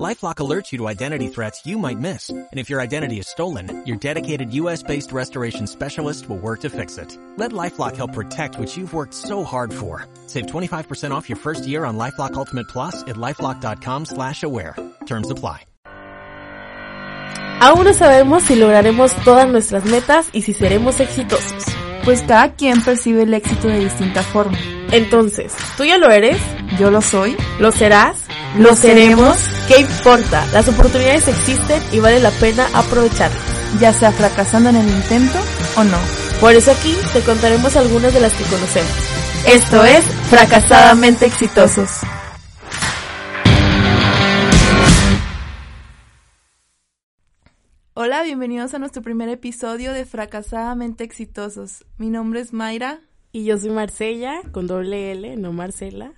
LifeLock alerts you to identity threats you might miss. And if your identity is stolen, your dedicated U.S.-based restoration specialist will work to fix it. Let LifeLock help protect what you've worked so hard for. Save 25% off your first year on LifeLock Ultimate Plus at LifeLock.com slash aware. Terms apply. Aún no sabemos si lograremos todas nuestras metas y si seremos exitosos. Pues cada quien percibe el éxito de distinta forma. Entonces, ¿tú ya lo eres? Yo lo soy. ¿Lo serás? ¿Lo seremos? ¿Qué importa? Las oportunidades existen y vale la pena aprovecharlas. Ya sea fracasando en el intento o no. Por eso aquí te contaremos algunas de las que conocemos. Esto es Fracasadamente Exitosos. Hola, bienvenidos a nuestro primer episodio de Fracasadamente Exitosos. Mi nombre es Mayra. Y yo soy Marcella, con doble L, no Marcela.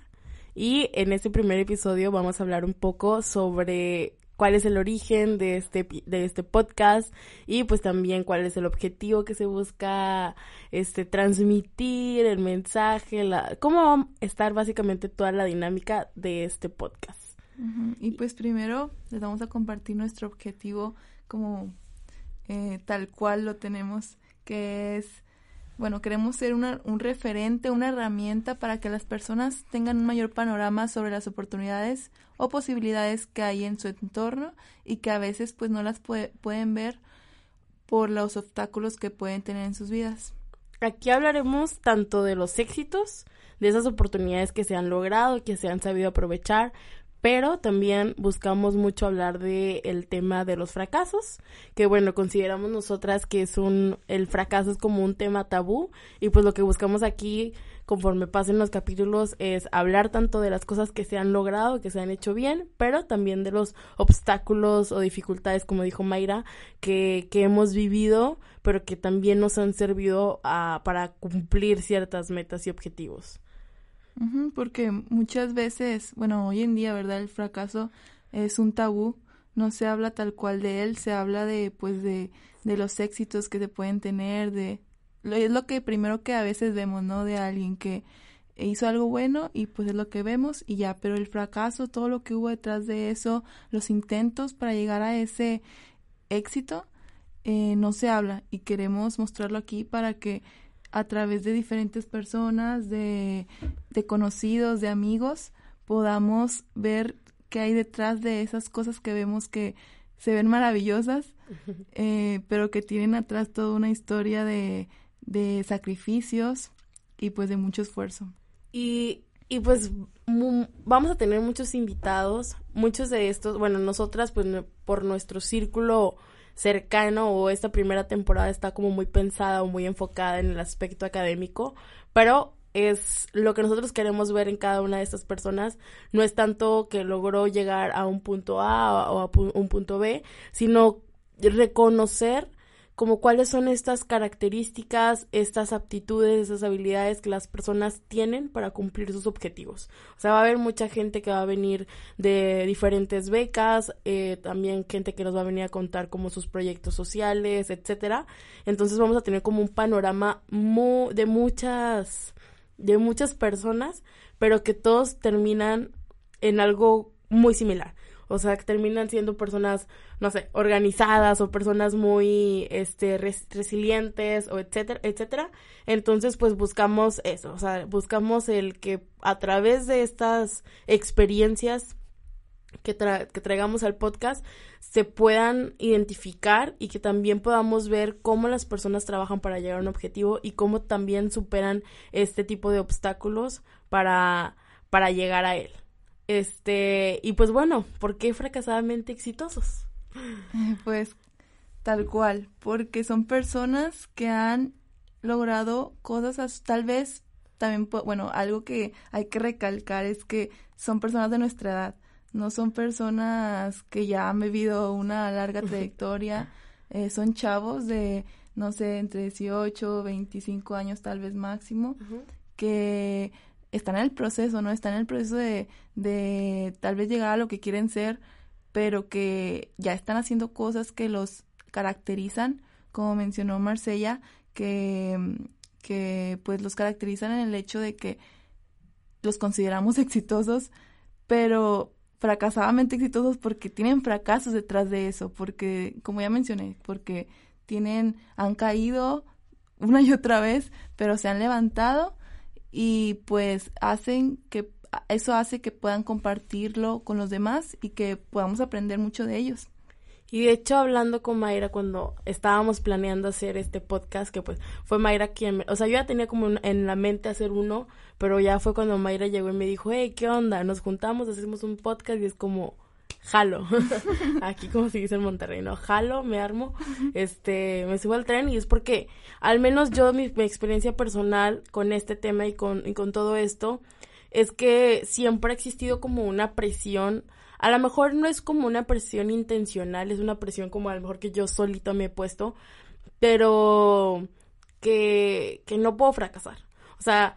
Y en este primer episodio vamos a hablar un poco sobre cuál es el origen de este, de este podcast y pues también cuál es el objetivo que se busca este, transmitir, el mensaje, la, cómo va a estar básicamente toda la dinámica de este podcast. Y pues primero les vamos a compartir nuestro objetivo como eh, tal cual lo tenemos, que es, bueno, queremos ser una, un referente, una herramienta para que las personas tengan un mayor panorama sobre las oportunidades o posibilidades que hay en su entorno y que a veces pues no las pueden ver por los obstáculos que pueden tener en sus vidas. Aquí hablaremos tanto de los éxitos, de esas oportunidades que se han logrado, que se han sabido aprovechar, pero también buscamos mucho hablar de el tema de los fracasos, que bueno, consideramos nosotras que es un el fracaso es como un tema tabú y pues lo que buscamos aquí conforme pasen los capítulos es hablar tanto de las cosas que se han logrado, que se han hecho bien, pero también de los obstáculos o dificultades, como dijo Mayra, que, que hemos vivido, pero que también nos han servido a, para cumplir ciertas metas y objetivos porque muchas veces, bueno, hoy en día, ¿verdad? El fracaso es un tabú, no se habla tal cual de él, se habla de, pues, de, de los éxitos que se pueden tener, de, es lo que primero que a veces vemos, ¿no? De alguien que hizo algo bueno y pues es lo que vemos y ya, pero el fracaso, todo lo que hubo detrás de eso, los intentos para llegar a ese éxito, eh, no se habla y queremos mostrarlo aquí para que a través de diferentes personas, de, de conocidos, de amigos, podamos ver qué hay detrás de esas cosas que vemos que se ven maravillosas, eh, pero que tienen atrás toda una historia de, de sacrificios y pues de mucho esfuerzo. Y, y pues vamos a tener muchos invitados, muchos de estos, bueno, nosotras pues por nuestro círculo cercano o esta primera temporada está como muy pensada o muy enfocada en el aspecto académico, pero es lo que nosotros queremos ver en cada una de estas personas. No es tanto que logró llegar a un punto A o a un punto B, sino reconocer como cuáles son estas características, estas aptitudes, esas habilidades que las personas tienen para cumplir sus objetivos. O sea, va a haber mucha gente que va a venir de diferentes becas, eh, también gente que nos va a venir a contar como sus proyectos sociales, etcétera. Entonces vamos a tener como un panorama de muchas, de muchas personas, pero que todos terminan en algo muy similar o sea, que terminan siendo personas, no sé, organizadas o personas muy, este, resilientes o etcétera, etcétera. Entonces, pues buscamos eso, o sea, buscamos el que a través de estas experiencias que, que traigamos al podcast se puedan identificar y que también podamos ver cómo las personas trabajan para llegar a un objetivo y cómo también superan este tipo de obstáculos para, para llegar a él. Este, y pues bueno, ¿por qué fracasadamente exitosos? Pues tal cual, porque son personas que han logrado cosas tal vez también, bueno, algo que hay que recalcar es que son personas de nuestra edad, no son personas que ya han vivido una larga trayectoria, eh, son chavos de, no sé, entre 18, 25 años tal vez máximo, que están en el proceso, ¿no? Están en el proceso de, de tal vez llegar a lo que quieren ser pero que ya están haciendo cosas que los caracterizan, como mencionó Marcella, que, que pues los caracterizan en el hecho de que los consideramos exitosos, pero fracasadamente exitosos porque tienen fracasos detrás de eso, porque, como ya mencioné, porque tienen, han caído una y otra vez, pero se han levantado y pues hacen que, eso hace que puedan compartirlo con los demás y que podamos aprender mucho de ellos. Y de hecho, hablando con Mayra cuando estábamos planeando hacer este podcast, que pues fue Mayra quien, o sea, yo ya tenía como en la mente hacer uno, pero ya fue cuando Mayra llegó y me dijo, hey, ¿qué onda? Nos juntamos, hacemos un podcast y es como, jalo. Aquí como se dice en Monterrey, ¿no? Jalo, me armo, este, me subo al tren y es porque, al menos yo, mi, mi experiencia personal con este tema y con, y con todo esto, es que siempre ha existido como una presión a lo mejor no es como una presión intencional, es una presión como a lo mejor que yo solito me he puesto, pero que, que no puedo fracasar. O sea,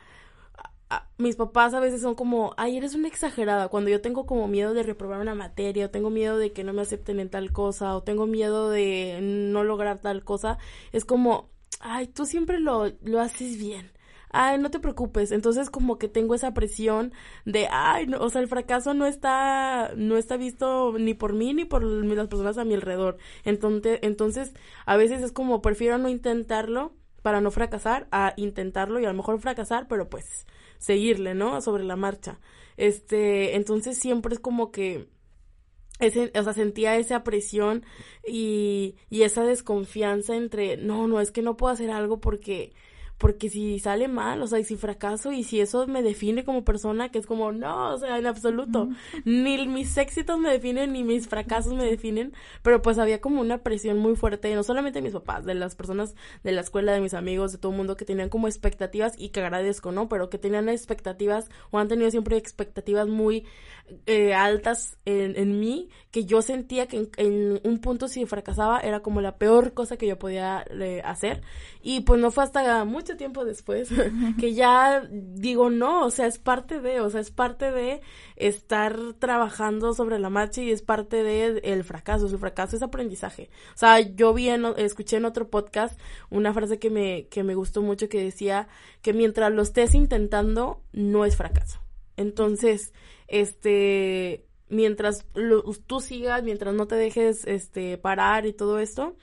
mis papás a veces son como, ay, eres una exagerada. Cuando yo tengo como miedo de reprobar una materia, o tengo miedo de que no me acepten en tal cosa, o tengo miedo de no lograr tal cosa, es como, ay, tú siempre lo, lo haces bien ay, no te preocupes. Entonces como que tengo esa presión de, ay, no, o sea, el fracaso no está, no está visto ni por mí ni por las personas a mi alrededor. Entonces, entonces, a veces es como, prefiero no intentarlo para no fracasar a intentarlo y a lo mejor fracasar, pero pues seguirle, ¿no? Sobre la marcha. Este, entonces siempre es como que ese, o sea, sentía esa presión y, y esa desconfianza entre, no, no, es que no puedo hacer algo porque porque si sale mal, o sea, y si fracaso y si eso me define como persona, que es como, no, o sea, en absoluto, ni mis éxitos me definen, ni mis fracasos me definen, pero pues había como una presión muy fuerte, no solamente de mis papás, de las personas de la escuela, de mis amigos, de todo el mundo que tenían como expectativas y que agradezco, ¿no? Pero que tenían expectativas o han tenido siempre expectativas muy eh, altas en, en, mí, que yo sentía que en, un punto si fracasaba era como la peor cosa que yo podía eh, hacer. Y pues no fue hasta mucho tiempo después que ya digo, no, o sea, es parte de, o sea, es parte de estar trabajando sobre la marcha y es parte de el fracaso. Su fracaso es aprendizaje. O sea, yo vi en, escuché en otro podcast una frase que me, que me gustó mucho que decía que mientras lo estés intentando, no es fracaso. Entonces, este, mientras tú sigas, mientras no te dejes, este, parar y todo esto,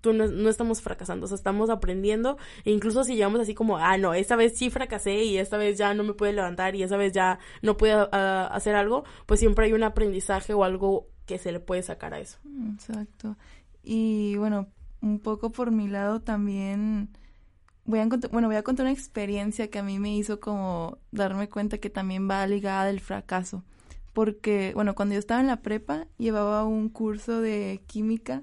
tú no, estamos fracasando, o sea, estamos aprendiendo, e incluso si llevamos así como, ah, no, esta vez sí fracasé y esta vez ya no me pude levantar y esta vez ya no pude ah, hacer algo, pues siempre hay un aprendizaje o algo que se le puede sacar a eso. Exacto. Y bueno, un poco por mi lado también voy a bueno, voy a contar una experiencia que a mí me hizo como darme cuenta que también va ligada del fracaso. Porque, bueno, cuando yo estaba en la prepa, llevaba un curso de química.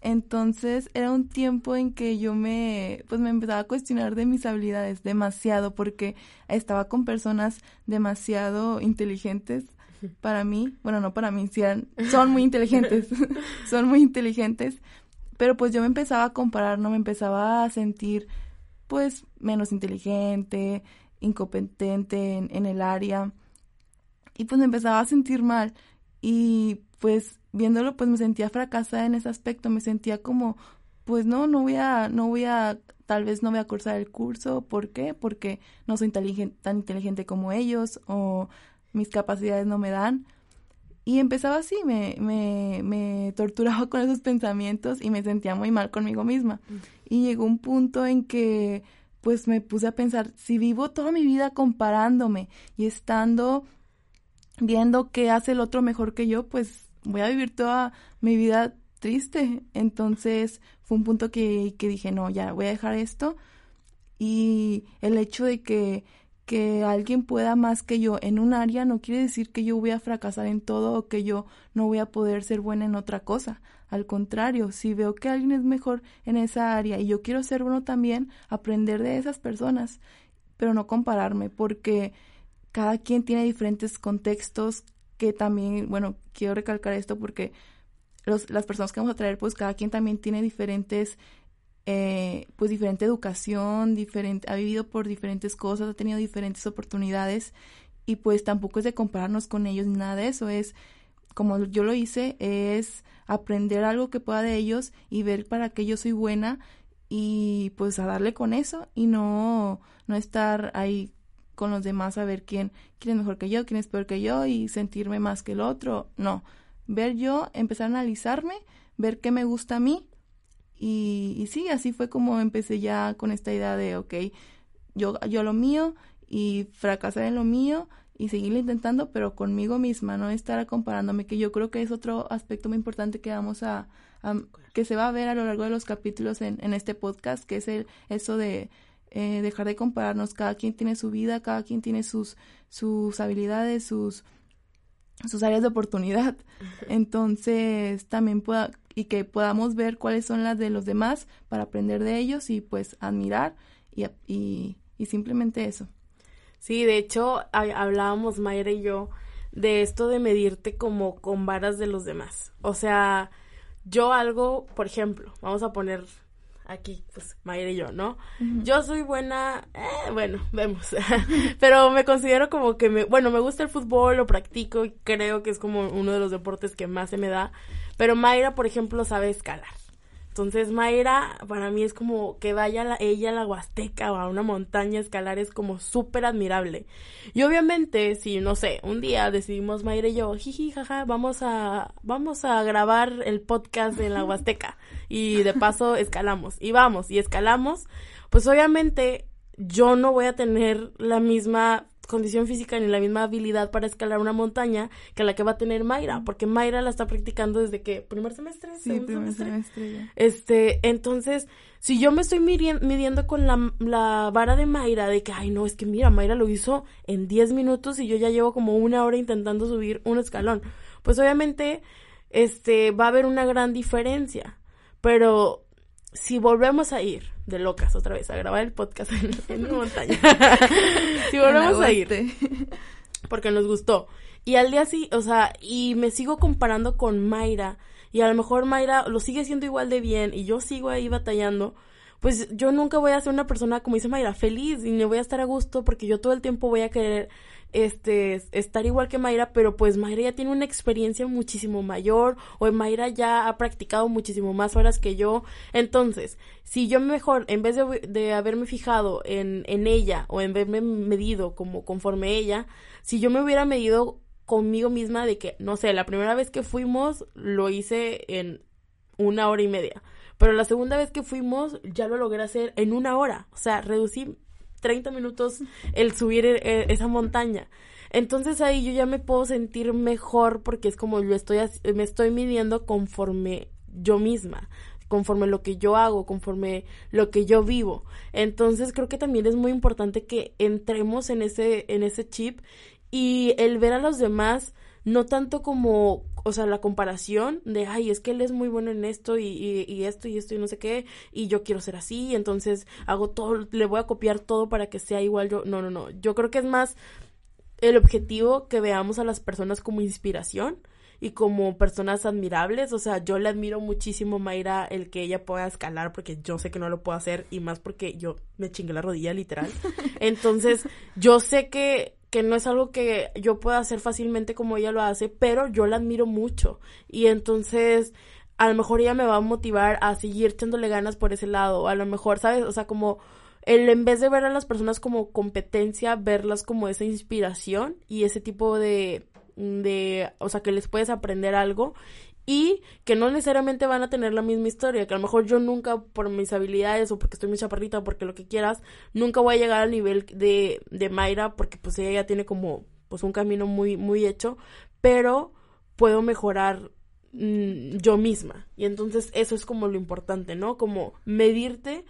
Entonces era un tiempo en que yo me, pues me empezaba a cuestionar de mis habilidades demasiado porque estaba con personas demasiado inteligentes para mí. Bueno, no para mí, son muy inteligentes, son muy inteligentes. Pero pues yo me empezaba a comparar, no me empezaba a sentir pues menos inteligente, incompetente en, el área. Y pues me empezaba a sentir mal. Y pues viéndolo pues me sentía fracasada en ese aspecto, me sentía como pues no, no voy a, no voy a, tal vez no voy a cursar el curso, ¿por qué? Porque no soy tan inteligente como ellos o mis capacidades no me dan. Y empezaba así, me, me, me torturaba con esos pensamientos y me sentía muy mal conmigo misma. Mm. Y llegó un punto en que pues me puse a pensar, si vivo toda mi vida comparándome y estando viendo qué hace el otro mejor que yo, pues voy a vivir toda mi vida triste. Entonces fue un punto que, que dije, no, ya voy a dejar esto. Y el hecho de que que alguien pueda más que yo en un área no quiere decir que yo voy a fracasar en todo o que yo no voy a poder ser buena en otra cosa. Al contrario, si veo que alguien es mejor en esa área y yo quiero ser bueno también, aprender de esas personas, pero no compararme porque cada quien tiene diferentes contextos que también, bueno, quiero recalcar esto porque los, las personas que vamos a traer, pues cada quien también tiene diferentes eh, pues diferente educación, diferente, ha vivido por diferentes cosas, ha tenido diferentes oportunidades y pues tampoco es de compararnos con ellos ni nada de eso, es como yo lo hice, es aprender algo que pueda de ellos y ver para qué yo soy buena y pues a darle con eso y no, no estar ahí con los demás a ver quién, quién es mejor que yo, quién es peor que yo y sentirme más que el otro. No, ver yo, empezar a analizarme, ver qué me gusta a mí y, y sí, así fue como empecé ya con esta idea de, ok, yo, yo lo mío y fracasar en lo mío y seguirlo intentando, pero conmigo misma, no estar comparándome, que yo creo que es otro aspecto muy importante que vamos a, que se va a ver a lo largo de los capítulos en, en este podcast, que es el, eso de eh, dejar de compararnos, cada quien tiene su vida, cada quien tiene sus, sus habilidades, sus, sus áreas de oportunidad. Entonces, también pueda, y que podamos ver cuáles son las de los demás para aprender de ellos y pues admirar y, y, y simplemente eso. Sí, de hecho, hablábamos Mayra y yo de esto de medirte como con varas de los demás. O sea, yo algo, por ejemplo, vamos a poner aquí, pues Mayra y yo, ¿no? Yo soy buena, eh, bueno, vemos, pero me considero como que me, bueno, me gusta el fútbol, lo practico y creo que es como uno de los deportes que más se me da, pero Mayra, por ejemplo, sabe escalar. Entonces Mayra para mí es como que vaya ella a la Huasteca o a una montaña a escalar es como súper admirable. Y obviamente si no sé, un día decidimos Mayra y yo, jiji, jaja, vamos a, vamos a grabar el podcast en la Huasteca y de paso escalamos y vamos y escalamos, pues obviamente yo no voy a tener la misma condición física ni la misma habilidad para escalar una montaña que la que va a tener Mayra, porque Mayra la está practicando desde que primer semestre, sí, primer semestre. Este, entonces, si yo me estoy midiendo con la, la, vara de Mayra de que, ay, no, es que mira, Mayra lo hizo en 10 minutos y yo ya llevo como una hora intentando subir un escalón, pues obviamente, este, va a haber una gran diferencia, pero si volvemos a ir de locas otra vez a grabar el podcast en, una montaña, si volvemos a ir, porque nos gustó, y al día sí, o sea, y me sigo comparando con Mayra, y a lo mejor Mayra lo sigue siendo igual de bien, y yo sigo ahí batallando, pues yo nunca voy a ser una persona, como dice Mayra, feliz, y me voy a estar a gusto, porque yo todo el tiempo voy a querer este, estar igual que Mayra, pero pues Mayra ya tiene una experiencia muchísimo mayor, o Mayra ya ha practicado muchísimo más horas que yo. Entonces, si yo mejor, en vez de, de haberme fijado en, en ella, o en haberme medido como conforme ella, si yo me hubiera medido conmigo misma de que, no sé, la primera vez que fuimos lo hice en una hora y media. Pero la segunda vez que fuimos ya lo logré hacer en una hora. O sea, reducí 30 minutos el subir eh, esa montaña. Entonces ahí yo ya me puedo sentir mejor porque es como yo estoy, me estoy midiendo conforme yo misma conforme lo que yo hago, conforme lo que yo vivo. Entonces creo que también es muy importante que entremos en ese, en ese chip y el ver a los demás no tanto como, o sea, la comparación de, ay, es que él es muy bueno en esto y, y, esto y esto y no sé qué, y yo quiero ser así, entonces hago todo, le voy a copiar todo para que sea igual yo. No, no, no. Yo creo que es más el objetivo que veamos a las personas como inspiración y como personas admirables. O sea, yo le admiro muchísimo, Mayra, el que ella pueda escalar, porque yo sé que no lo puedo hacer, y más porque yo me chingué la rodilla, literal. Entonces, yo sé que que no es algo que yo pueda hacer fácilmente como ella lo hace, pero yo la admiro mucho. Y entonces, a lo mejor ella me va a motivar a seguir echándole ganas por ese lado. A lo mejor, ¿sabes? O sea, como el en vez de ver a las personas como competencia, verlas como esa inspiración y ese tipo de de, o sea, que les puedes aprender algo y que no necesariamente van a tener la misma historia, que a lo mejor yo nunca por mis habilidades o porque estoy muy chaparrita o porque lo que quieras, nunca voy a llegar al nivel de, de Mayra porque pues ella ya tiene como pues un camino muy muy hecho, pero puedo mejorar mm, yo misma y entonces eso es como lo importante, ¿no? Como medirte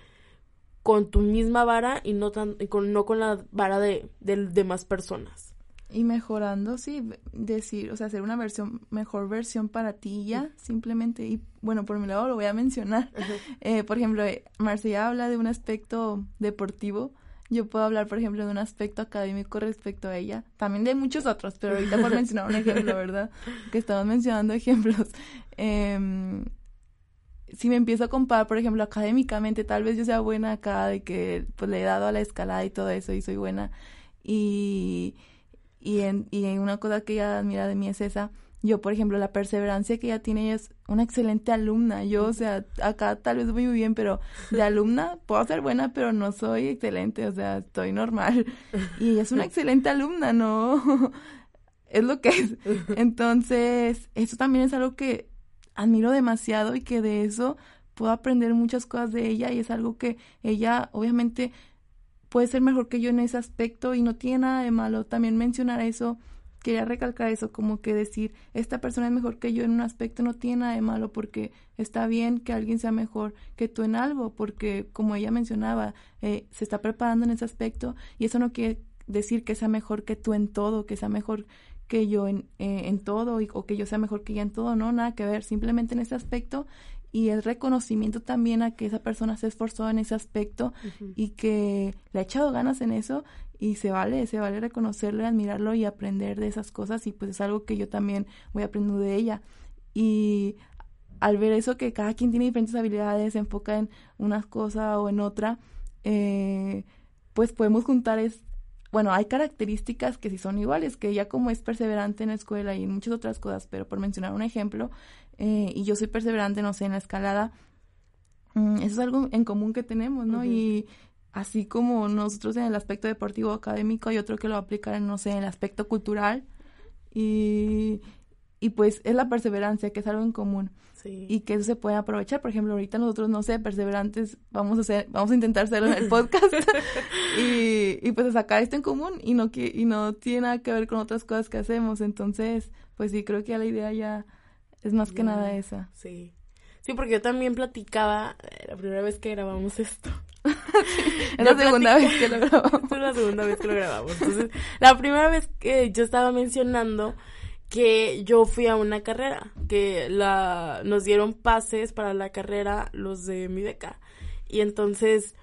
con tu misma vara y no tan con no con la vara de, de demás personas. Y mejorando, sí, decir, o sea, hacer una versión, mejor versión para ti ya, simplemente. Y bueno, por mi lado lo voy a mencionar. Eh, por ejemplo, eh, Marcia habla de un aspecto deportivo. Yo puedo hablar, por ejemplo, de un aspecto académico respecto a ella. También de muchos otros, pero ahorita por mencionar un ejemplo, ¿verdad? Que estamos mencionando ejemplos. Eh, si me empiezo a comparar, por ejemplo, académicamente, tal vez yo sea buena acá, de que pues le he dado a la escalada y todo eso y soy buena. Y y, en, y una cosa que ella admira de mí es esa, yo, por ejemplo, la perseverancia que ella tiene, ella es una excelente alumna. Yo, o sea, acá tal vez voy muy bien, pero de alumna puedo ser buena, pero no soy excelente, o sea, estoy normal. Y ella es una excelente alumna, ¿no? es lo que es. Entonces, eso también es algo que admiro demasiado y que de eso puedo aprender muchas cosas de ella y es algo que ella, obviamente, puede ser mejor que yo en ese aspecto y no tiene nada de malo. También mencionar eso quería recalcar eso, como que decir, esta persona es mejor que yo en un aspecto no tiene nada de malo porque está bien que alguien sea mejor que tú en algo, porque como ella mencionaba, eh, se está preparando en ese aspecto y eso no quiere decir que sea mejor que tú en todo, que sea mejor que yo en, eh, en todo o que yo sea mejor que ella en todo, no, nada que ver, simplemente en ese aspecto y el reconocimiento también a que esa persona se esforzó en ese aspecto y que le ha echado ganas en eso y se vale, se vale reconocerlo, admirarlo y aprender de esas cosas y pues es algo que yo también voy aprendiendo de ella. Y al ver eso que cada quien tiene diferentes habilidades, se enfoca en una cosa o en otra, eh, pues podemos juntar es, bueno, hay características que sí son iguales, que ella como es perseverante en la escuela y en muchas otras cosas, pero por mencionar un ejemplo, eh, y yo soy perseverante, no sé, en la escalada, mm, eso es algo en común que tenemos, ¿no? Y así como nosotros en el aspecto deportivo académico hay otro que lo va a aplicar en, no sé, en el aspecto cultural y, y pues es la perseverancia, que es algo en común. Y que eso se puede aprovechar. Por ejemplo, ahorita nosotros, no sé, perseverantes, vamos a hacer, vamos a intentar hacerlo en el podcast y, y pues sacar esto en común y no, que, y no tiene nada que ver con otras cosas que hacemos. Entonces, pues sí, creo que la idea ya es más que nada esa. Sí. Sí, porque yo también platicaba eh, la primera vez que grabamos esto. es la segunda vez que lo grabamos. es la segunda vez que lo grabamos. Entonces, la primera vez que yo estaba mencionando que yo fui a una carrera, que la nos dieron pases para la carrera los de mi beca. Y entonces,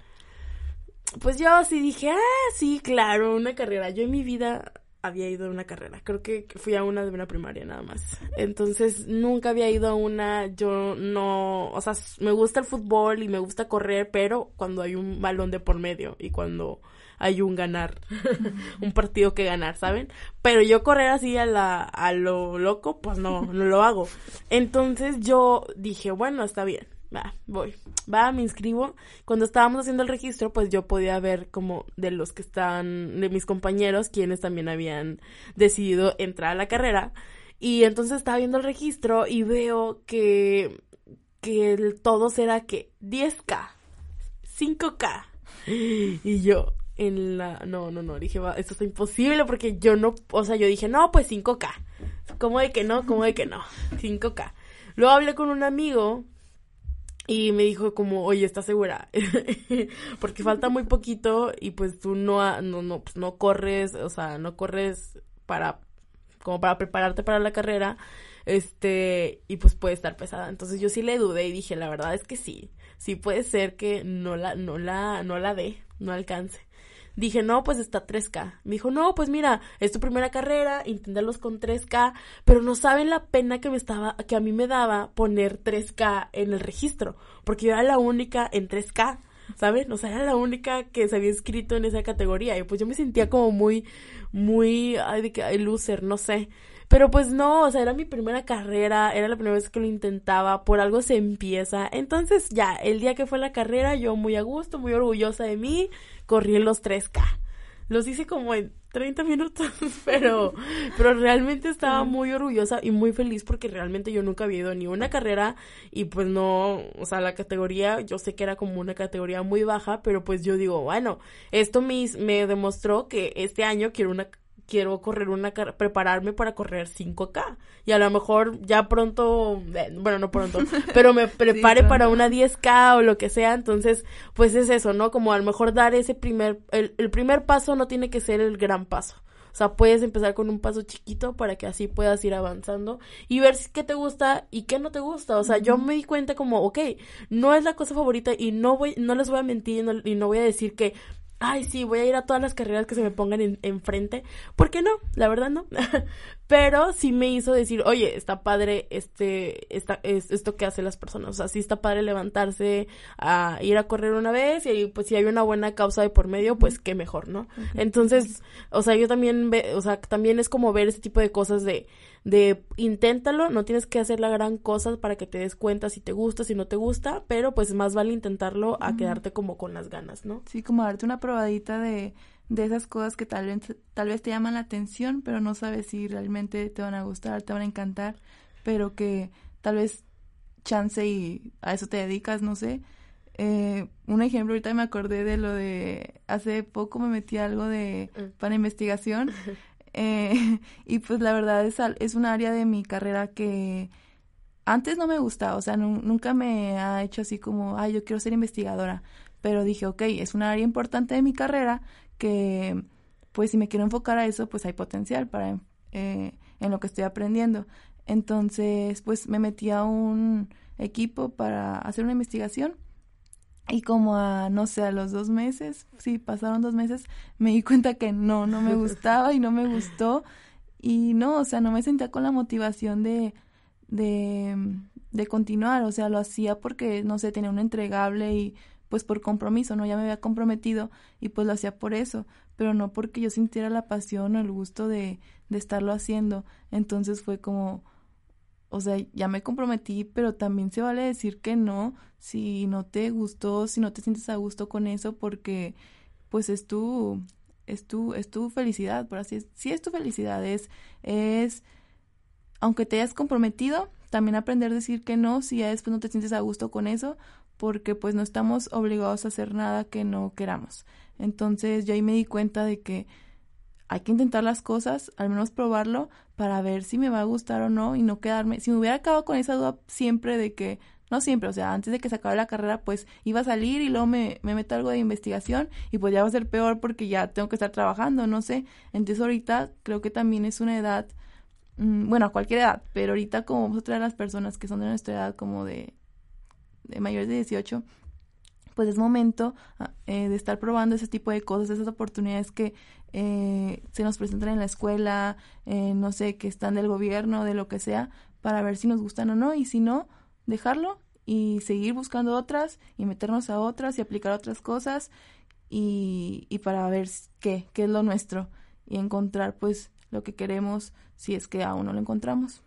pues yo así dije, ah, sí, claro, una carrera. Yo en mi vida había ido a una carrera. Creo que fui a una de una primaria nada más. Entonces nunca había ido a una, yo no, o sea, me gusta el fútbol y me gusta correr, pero cuando hay un balón de por medio y cuando hay un ganar, un partido que ganar, ¿saben? Pero yo correr así a la, a lo loco, pues no, no lo hago. Entonces yo dije, bueno, está bien va, voy, va, me inscribo. Cuando estábamos haciendo el registro, pues yo podía ver como de los que están, de mis compañeros, quienes también habían decidido entrar a la carrera. Y entonces estaba viendo el registro y veo que, que el, todos era que 10K, 5K. Y yo, en la, no, no, no, dije, va, esto está imposible porque yo no, o sea, yo dije, no, pues 5K. ¿Cómo de que no? ¿Cómo de que no? 5K. Luego hablé con un amigo y me dijo como, oye, ¿estás segura? Porque falta muy poquito y pues tú no, no, no, pues no corres, o sea, no corres para, como para prepararte para la carrera, este, y pues puede estar pesada. Entonces yo sí le dudé y dije, la verdad es que sí, sí puede ser que no la, no la, no la dé, no alcance. Dije, no, pues está 3K. Me dijo, no, pues mira, es tu primera carrera, inténtalos con 3K, pero no saben la pena que me estaba, que a mí me daba poner 3K en el registro, porque yo era la única en 3K. ¿saben? O sea, era la única que se había inscrito en esa categoría. Y pues yo me sentía como muy, muy, ay, de que, ay, loser, no sé. Pero pues no, o sea, era mi primera carrera, era la primera vez que lo intentaba, por algo se empieza. Entonces ya, el día que fue la carrera, yo muy a gusto, muy orgullosa de mí, corrí en los 3K. Los hice como en 30 minutos, pero, pero realmente estaba muy orgullosa y muy feliz porque realmente yo nunca había ido ni una carrera y pues no, o sea, la categoría, yo sé que era como una categoría muy baja, pero pues yo digo, bueno, esto me, me demostró que este año quiero una quiero correr una prepararme para correr 5K y a lo mejor ya pronto eh, bueno no pronto pero me prepare para una 10K o lo que sea. Entonces pues es eso no como a lo mejor dar ese primer el, el primer paso no tiene que ser el gran paso. O sea, puedes empezar con un paso chiquito para que así puedas ir avanzando y ver qué te gusta y qué no te gusta. O sea, yo me di cuenta como, ok, no es la cosa favorita y no voy, no les voy a mentir y no voy a decir que ay, sí, voy a ir a todas las carreras que se me pongan en, enfrente. ¿Por qué no? La verdad no. Pero sí me hizo decir, oye, está padre este, esta, es, esto que hacen las personas. O sea, sí está padre levantarse a ir a correr una vez y pues si hay una buena causa de por medio, pues qué mejor, ¿no? Entonces, o sea, yo también ve, o sea, también es como ver ese tipo de cosas de, de inténtalo, no tienes que hacer la gran cosa para que te des cuenta si te gusta, si no te gusta, pero pues más vale intentarlo a quedarte como con las ganas, ¿no? Sí, como darte una probadita de, de esas cosas que tal vez, tal vez te llaman la atención, pero no sabes si realmente te van a gustar, te van a encantar, pero que tal vez chance y a eso te dedicas, no sé. Eh, un ejemplo, ahorita me acordé de lo de, hace poco me metí algo de, mm. para investigación Eh, y pues la verdad es, es un área de mi carrera que antes no me gustaba, o sea, nunca me ha hecho así como, ay, yo quiero ser investigadora, pero dije, ok, es un área importante de mi carrera que pues si me quiero enfocar a eso, pues hay potencial para eh, en lo que estoy aprendiendo. Entonces, pues me metí a un equipo para hacer una investigación y como a, no sé, a los dos meses, sí, pasaron dos meses, me di cuenta que no, no me gustaba y no me gustó. Y no, o sea, no me sentía con la motivación de, de, de continuar. O sea, lo hacía porque, no sé, tenía un entregable y pues por compromiso, ¿no? Ya me había comprometido y pues lo hacía por eso, pero no porque yo sintiera la pasión o el gusto de, de estarlo haciendo. Entonces fue como, o sea, ya me comprometí, pero también se vale decir que no si no te gustó, si no te sientes a gusto con eso, porque pues es tu, es tu, es tu felicidad, por así es, sí es tu felicidad, es, es, aunque te hayas comprometido, también aprender a decir que no si ya después no te sientes a gusto con eso, porque pues no estamos obligados a hacer nada que no queramos. Entonces yo ahí me di cuenta de que hay que intentar las cosas, al menos probarlo para ver si me va a gustar o no y no quedarme. Si me hubiera acabado con esa duda siempre de que, no siempre, o sea, antes de que se acabe la carrera, pues iba a salir y luego me, me meto algo de investigación y pues ya va a ser peor porque ya tengo que estar trabajando, no sé. Entonces ahorita creo que también es una edad, mm, bueno, a cualquier edad, pero ahorita como vamos a traer a las personas que son de nuestra edad como de, mayores de 18, pues es momento ah, eh, de estar probando ese tipo de cosas, esas oportunidades que eh, se nos presentan en la escuela, eh, no sé, que están del gobierno, de lo que sea, para ver si nos gustan o no, y si no, dejarlo y seguir buscando otras y meternos a otras y aplicar otras cosas y, y para ver qué, qué es lo nuestro y encontrar pues lo que queremos si es que aún no lo encontramos.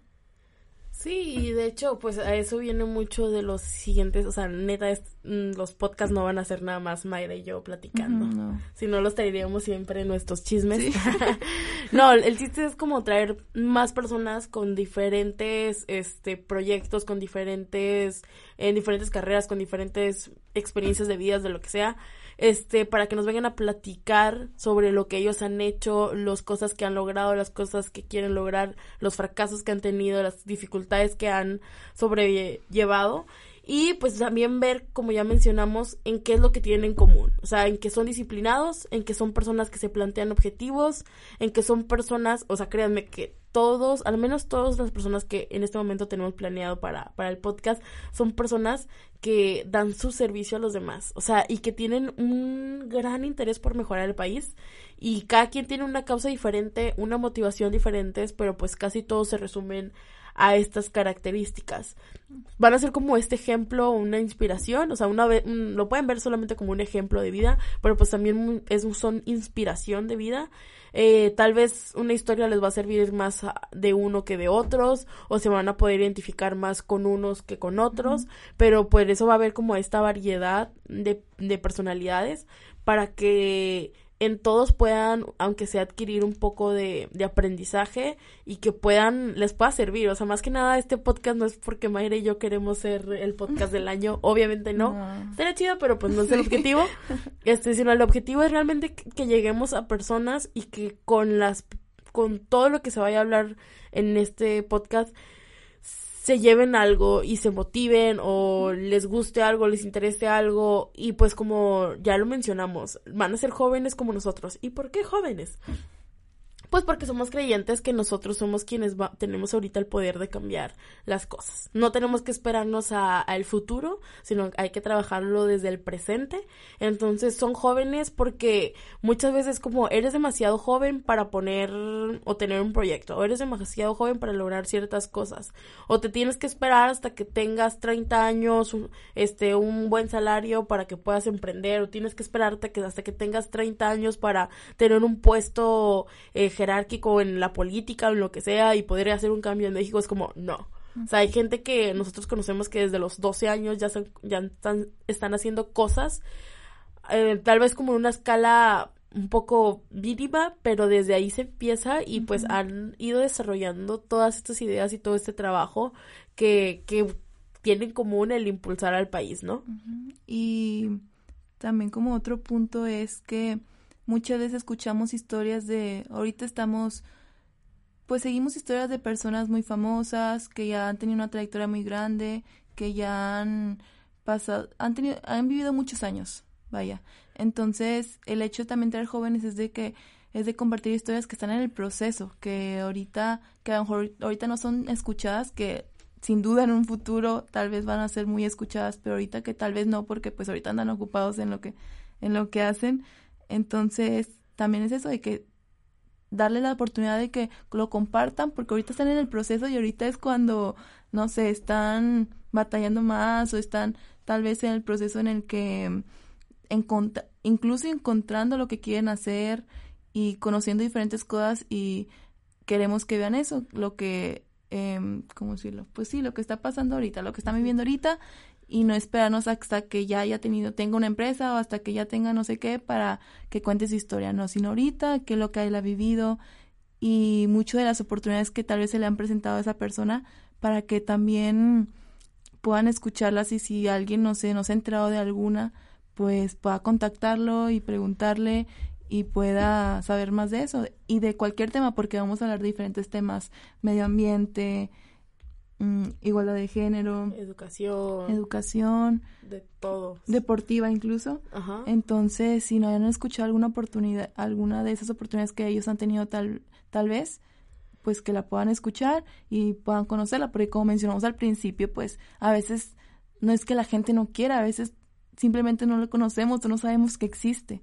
Sí, y de hecho, pues a eso viene mucho de los siguientes, o sea, neta, es, mm, los podcasts no van a ser nada más Mayra y yo platicando, no. si no los traeríamos siempre nuestros chismes. no, el chiste es como traer más personas con diferentes, este, proyectos, con diferentes, en diferentes carreras, con diferentes experiencias de vidas, de lo que sea, este, para que nos vengan a platicar sobre lo que ellos han hecho, las cosas que han logrado, las cosas que quieren lograr, los fracasos que han tenido, las dificultades que han sobrellevado y pues también ver, como ya mencionamos, en qué es lo que tienen en común, o sea, en que son disciplinados, en que son personas que se plantean objetivos, en que son personas, o sea, créanme que todos, al menos todas las personas que en este momento tenemos planeado para, para el podcast, son personas que dan su servicio a los demás, o sea, y que tienen un gran interés por mejorar el país. Y cada quien tiene una causa diferente, una motivación diferente, pero pues casi todos se resumen a estas características. Van a ser como este ejemplo, una inspiración, o sea, una vez, lo pueden ver solamente como un ejemplo de vida, pero pues también es, son inspiración de vida. Eh, tal vez una historia les va a servir más de uno que de otros, o se van a poder identificar más con unos que con otros, pero por eso va a haber como esta variedad de, de personalidades para que en todos puedan, aunque sea adquirir un poco de, de, aprendizaje y que puedan, les pueda servir. O sea, más que nada, este podcast no es porque Mayra y yo queremos ser el podcast del año, obviamente no. no. chido, pero pues no es el objetivo. Este, sino el objetivo es realmente que, que lleguemos a personas y que con las, con todo lo que se vaya a hablar en este podcast, se lleven algo y se motiven o les guste algo, les interese algo y pues como ya lo mencionamos, van a ser jóvenes como nosotros. ¿Y por qué jóvenes? Pues porque somos creyentes que nosotros somos quienes tenemos ahorita el poder de cambiar las cosas. No tenemos que esperarnos al futuro, sino hay que trabajarlo desde el presente. Entonces son jóvenes porque muchas veces como eres demasiado joven para poner o tener un proyecto, o eres demasiado joven para lograr ciertas cosas, o te tienes que esperar hasta que tengas 30 años, este, un buen salario para que puedas emprender, o tienes que esperarte que hasta que tengas 30 años para tener un puesto eh, jerárquico en la política o en lo que sea y poder hacer un cambio en México es como, no. O sea, hay gente que nosotros conocemos que desde los 12 años ya, ya están, están haciendo cosas, eh, tal vez como en una escala un poco mínima, pero desde ahí se empieza y pues han ido desarrollando todas estas ideas y todo este trabajo que, que tienen común el impulsar al país, ¿no? Y también como otro punto es que muchas veces escuchamos historias de, ahorita estamos, pues seguimos historias de personas muy famosas que ya han tenido una trayectoria muy grande, que ya han pasado, han tenido, han vivido muchos años, vaya. Entonces, el hecho también de tener jóvenes es de que es de compartir historias que están en el proceso, que ahorita, que a lo mejor ahorita no son escuchadas, que sin duda en un futuro tal vez van a ser muy escuchadas, pero ahorita que tal vez no, porque pues ahorita andan ocupados en lo que, en lo que hacen. Entonces, también es eso de que darle la oportunidad de que lo compartan, porque ahorita están en el proceso y ahorita es cuando, no sé, están batallando más o están tal vez en el proceso en el que incluso encontrando lo que quieren hacer y conociendo diferentes cosas y queremos que vean eso, lo que eh, ¿cómo decirlo? Pues sí, lo que está pasando ahorita, lo que está viviendo ahorita y no esperarnos hasta que ya haya tenido, tenga una empresa o hasta que ya tenga no sé qué para que cuente su historia, no, sino ahorita, qué es lo que él ha vivido y mucho de las oportunidades que tal vez se le han presentado a esa persona para que también puedan escucharlas y si alguien no sé, no se ha enterado de alguna, pues pueda contactarlo y preguntarle y pueda saber más de eso y de cualquier tema porque vamos a hablar de diferentes temas medio ambiente mm, igualdad de género educación educación de todo deportiva incluso Ajá. entonces si no han escuchado alguna oportunidad alguna de esas oportunidades que ellos han tenido tal tal vez pues que la puedan escuchar y puedan conocerla porque como mencionamos al principio pues a veces no es que la gente no quiera a veces simplemente no lo conocemos o no sabemos que existe.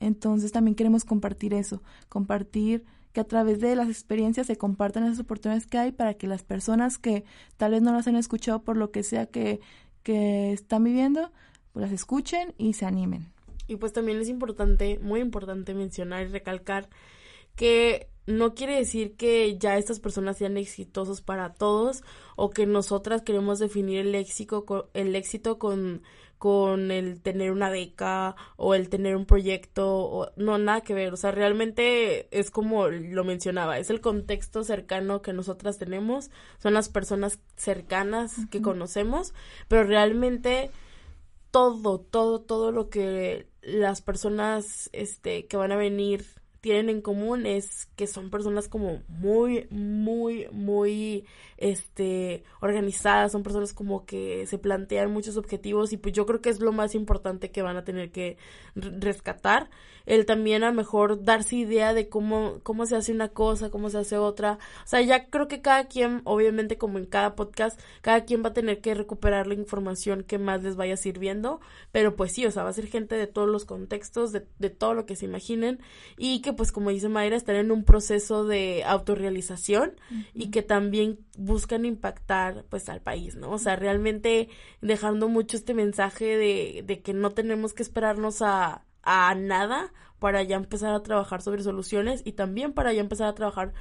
Entonces también queremos compartir eso, compartir que a través de las experiencias se compartan esas oportunidades que hay para que las personas que tal vez no las han escuchado por lo que sea que, que están viviendo, pues las escuchen y se animen. Y pues también es importante, muy importante mencionar y recalcar que no quiere decir que ya estas personas sean exitosos para todos o que nosotras queremos definir el éxito, el éxito con con el tener una beca o el tener un proyecto, o, no, nada que ver, o sea, realmente es como lo mencionaba, es el contexto cercano que nosotras tenemos, son las personas cercanas que conocemos, pero realmente todo, todo, todo lo que las personas este, que van a venir tienen en común es que son personas como muy, muy, muy, este, organizadas, son personas como que se plantean muchos objetivos y pues yo creo que es lo más importante que van a tener que rescatar el también a lo mejor darse idea de cómo, cómo se hace una cosa, cómo se hace otra. O sea, ya creo que cada quien, obviamente como en cada podcast, cada quien va a tener que recuperar la información que más les vaya sirviendo, pero pues sí, o sea, va a ser gente de todos los contextos, de, de todo lo que se imaginen y que pues como dice Mayra, están en un proceso de autorrealización y que también buscan impactar pues al país, ¿no? O sea, realmente dejando mucho este mensaje de, de que no tenemos que esperarnos a a nada para ya empezar a trabajar sobre soluciones y también para ya empezar a trabajar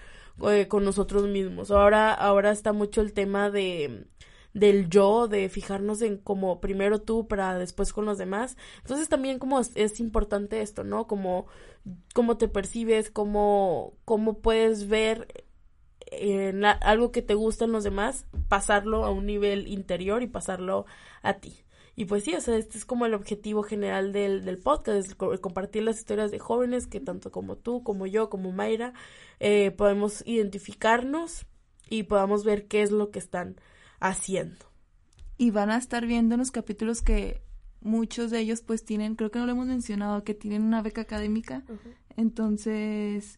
eh, con nosotros mismos. Ahora, ahora está mucho el tema de del yo, de fijarnos en como primero tú para después con los demás. Entonces también como es, importante esto, ¿no? Como cómo te percibes, cómo, cómo puedes ver en algo que te gusta en los demás, pasarlo a un nivel interior y pasarlo a ti. Y pues sí, o sea, este es como el objetivo general del, del podcast, es compartir las historias de jóvenes que tanto como tú, como yo, como Mayra, eh, podemos identificarnos y podamos ver qué es lo que están haciendo. Y van a estar viendo en los capítulos que muchos de ellos pues tienen, creo que no lo hemos mencionado, que tienen una beca académica. Entonces,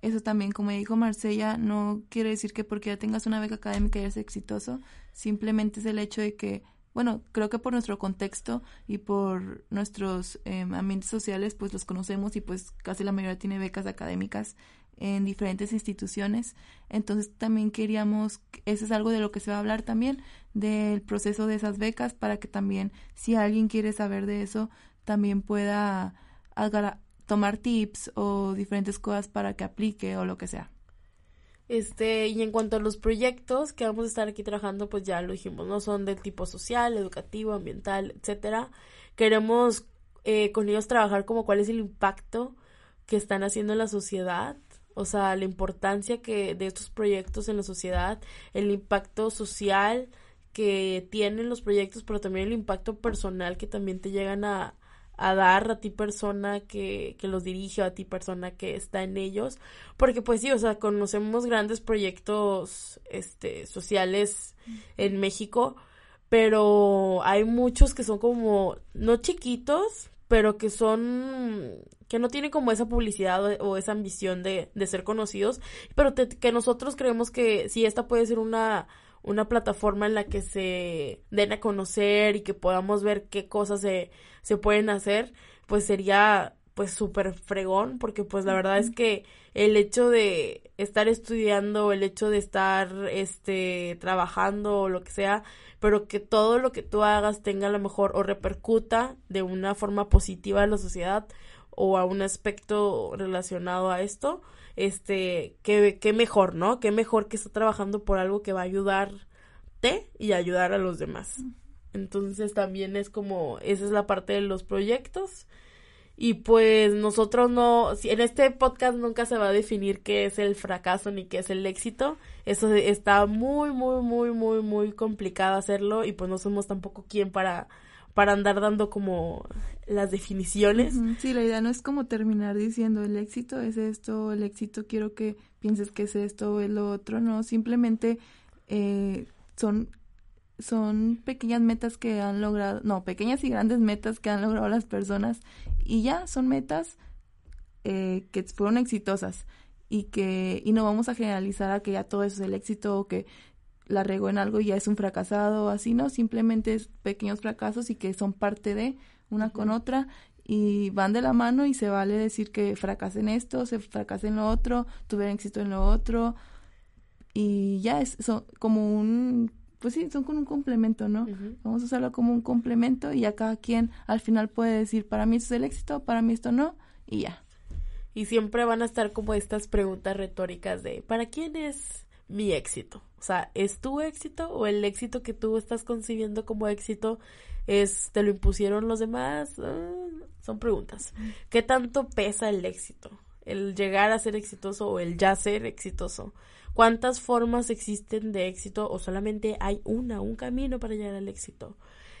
eso también, como dijo Marcella, no quiere decir que porque ya tengas una beca académica ya eres exitoso, simplemente es el hecho de que bueno, creo que por nuestro contexto y por nuestros eh, ambientes sociales, pues los conocemos y pues casi la mayoría tiene becas académicas en diferentes instituciones. Entonces también queríamos, eso es algo de lo que se va a hablar también, del proceso de esas becas, para que también, si alguien quiere saber de eso, también pueda tomar tips o diferentes cosas para que aplique o lo que sea. Este, y en cuanto a los proyectos que vamos a estar aquí trabajando, pues ya lo dijimos, no son del tipo social, educativo, ambiental, etcétera. Queremos eh, con ellos trabajar como cuál es el impacto que están haciendo en la sociedad, o sea, la importancia que de estos proyectos en la sociedad, el impacto social que tienen los proyectos, pero también el impacto personal que también te llegan a, a dar a ti persona que, que los dirige o a ti persona que está en ellos porque pues sí o sea conocemos grandes proyectos este sociales en México pero hay muchos que son como no chiquitos pero que son que no tienen como esa publicidad o, esa ambición de, de ser conocidos pero que nosotros creemos que sí esta puede ser una una plataforma en la que se den a conocer y que podamos ver qué cosas se, se pueden hacer, pues sería pues súper fregón, porque pues la verdad es que el hecho de estar estudiando, el hecho de estar este trabajando o lo que sea, pero que todo lo que tú hagas tenga a lo mejor o repercuta de una forma positiva en la sociedad o a un aspecto relacionado a esto, este, qué, qué mejor, ¿no? Qué mejor que está trabajando por algo que va a ayudarte y ayudar a los demás. Entonces también es como, esa es la parte de los proyectos. Y pues nosotros no, en este podcast nunca se va a definir qué es el fracaso ni qué es el éxito. Eso está muy, muy, muy, muy, muy complicado hacerlo y pues no somos tampoco quien para para andar dando como las definiciones. Sí, la idea no es como terminar diciendo el éxito es esto, el éxito quiero que pienses que es esto o es lo otro, no, simplemente eh, son son pequeñas metas que han logrado, no, pequeñas y grandes metas que han logrado las personas y ya son metas eh, que fueron exitosas y que y no vamos a generalizar a que ya todo eso es el éxito o que la regó en algo y ya es un fracasado, así no, simplemente es pequeños fracasos y que son parte de una con otra y van de la mano y se vale decir que fracasé en esto, se fracasé en lo otro, tuve éxito en lo otro y ya es son como un pues sí, son con un complemento, ¿no? Vamos a usarlo como un complemento y ya cada quien al final puede decir, para mí esto es el éxito, para mí esto no, y ya. Y siempre van a estar como estas preguntas retóricas de, ¿para quién es mi éxito? O sea, ¿es tu éxito o el éxito que tú estás concibiendo como éxito es te lo impusieron los demás? Ah, son preguntas. ¿Qué tanto pesa el éxito? El llegar a ser exitoso o el ya ser exitoso. ¿Cuántas formas existen de éxito o solamente hay una, un camino para llegar al éxito?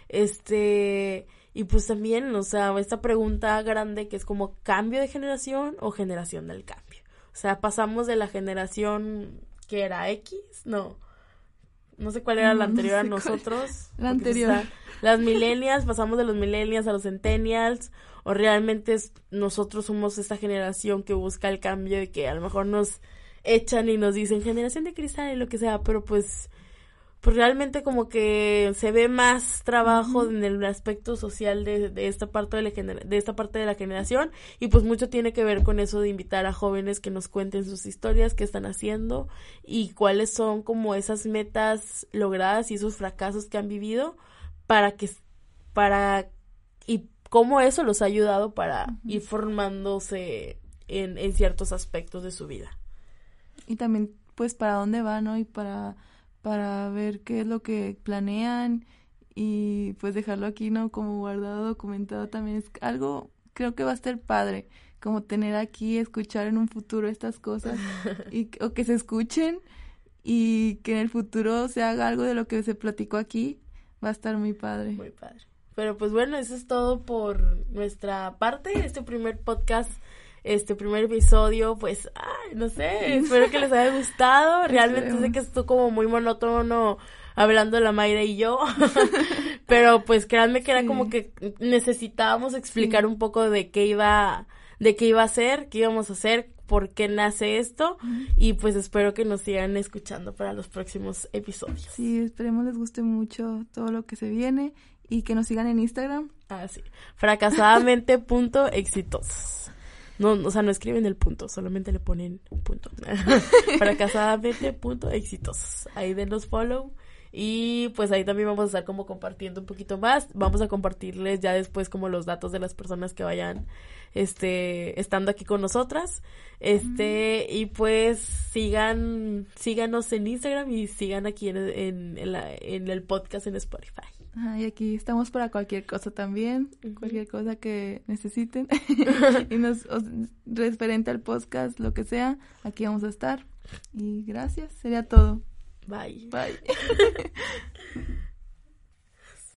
Este, y pues también, o sea, esta pregunta grande que es como cambio de generación o generación del cambio. O sea, pasamos de la generación que era X, no, no sé cuál era la anterior a nosotros. La anterior. las millennials, pasamos de los millennials a los centennials, o realmente nosotros somos esta generación que busca el cambio y que a lo mejor nos echan y nos dicen generación de cristal y lo que sea, pero pues pues realmente como que se ve más trabajo en el aspecto social de, de esta parte de, la de esta parte de la generación y pues mucho tiene que ver con eso de invitar a jóvenes que nos cuenten sus historias, qué están haciendo y cuáles son como esas metas logradas y esos fracasos que han vivido para que para y cómo eso los ha ayudado para ir formándose en, en ciertos aspectos de su vida. Y también pues para dónde van, ¿no? Y para para ver qué es lo que planean y pues dejarlo aquí, ¿no? Como guardado, documentado también es algo, creo que va a ser padre, como tener aquí, escuchar en un futuro estas cosas y, o que se escuchen y que en el futuro se haga algo de lo que se platicó aquí, va a estar muy padre. Muy padre. Pero pues bueno, eso es todo por nuestra parte, este primer podcast este primer episodio, pues, ay, no sé, espero que les haya gustado. Realmente sé que estuvo como muy monótono hablando la Mayra y yo, pero pues créanme que era como que necesitábamos explicar un poco de qué iba, de qué iba a ser, qué íbamos a hacer, por qué nace esto y pues espero que nos sigan escuchando para los próximos episodios. Sí, esperemos les guste mucho todo lo que se viene y que nos sigan en Instagram. Ah, sí. Fracasadamente punto exitosos. No, o sea, no escriben el punto, solamente le ponen un punto. Fracasadamente, punto, exitosos. Ahí denos follow Y pues ahí también vamos a estar como compartiendo un poquito más. Vamos a compartirles ya después como los datos de las personas que vayan este estando aquí con nosotras. Este, y pues sigan, síganos en Instagram y sigan aquí en, en, en el podcast en Spotify. Y aquí estamos para cualquier cosa también, cualquier cosa que necesiten. y nos, referente al podcast, lo que sea, aquí vamos a estar. Y gracias, sería todo. Bye. Bye.